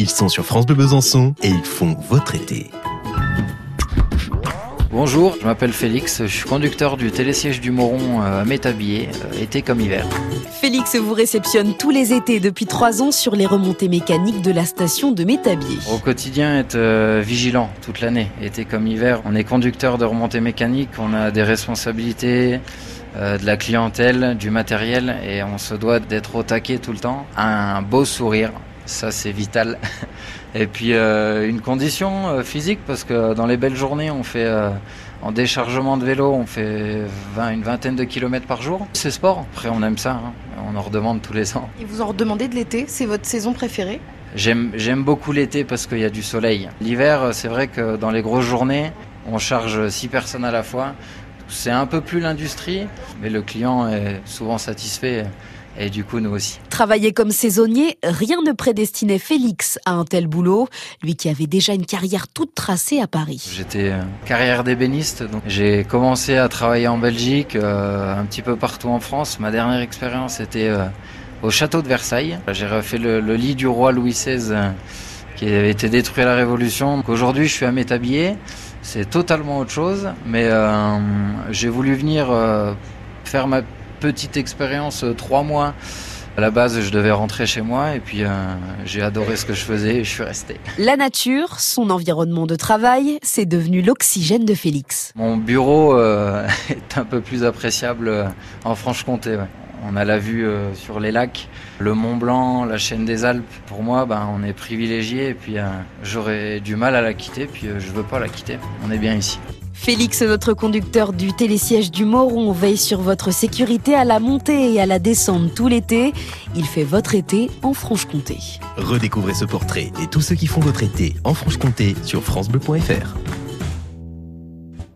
Ils sont sur France Bleu Besançon et ils font votre été. Bonjour, je m'appelle Félix, je suis conducteur du télésiège du Moron euh, à Métabier, euh, été comme hiver. Félix vous réceptionne tous les étés depuis trois ans sur les remontées mécaniques de la station de Métabier. Au quotidien, être euh, vigilant toute l'année, été comme hiver. On est conducteur de remontées mécaniques, on a des responsabilités, de la clientèle, du matériel et on se doit d'être au taquet tout le temps. Un beau sourire, ça c'est vital. Et puis euh, une condition euh, physique parce que dans les belles journées on fait euh, en déchargement de vélo on fait 20, une vingtaine de kilomètres par jour. C'est sport, après on aime ça, hein. on en redemande tous les ans. Et vous en redemandez de l'été, c'est votre saison préférée? J'aime beaucoup l'été parce qu'il y a du soleil. L'hiver c'est vrai que dans les grosses journées on charge 6 personnes à la fois. C'est un peu plus l'industrie, mais le client est souvent satisfait et du coup nous aussi. Travailler comme saisonnier, rien ne prédestinait Félix à un tel boulot, lui qui avait déjà une carrière toute tracée à Paris. J'étais euh, carrière d'ébéniste, donc j'ai commencé à travailler en Belgique, euh, un petit peu partout en France. Ma dernière expérience était euh, au château de Versailles. J'ai refait le, lit du roi Louis XVI qui avait été détruit à la Révolution. Aujourd'hui, je suis à Métabier. C'est totalement autre chose, mais j'ai voulu venir faire ma petite expérience, euh, trois mois. À la base, je devais rentrer chez moi et puis euh, j'ai adoré ce que je faisais et je suis resté. La nature, son environnement de travail, c'est devenu l'oxygène de Félix. Mon bureau euh, est un peu plus appréciable en Franche-Comté. On a la vue sur les lacs, le Mont Blanc, la chaîne des Alpes. Pour moi, ben, on est privilégié et puis j'aurais du mal à la quitter, puis je veux pas la quitter. On est bien ici. Félix, notre conducteur du télésiège du Moron, veille sur votre sécurité à la montée et à la descente tout l'été. Il fait votre été en Franche-Comté. Redécouvrez ce portrait et tous ceux qui font votre été en Franche-Comté sur francebleu.fr.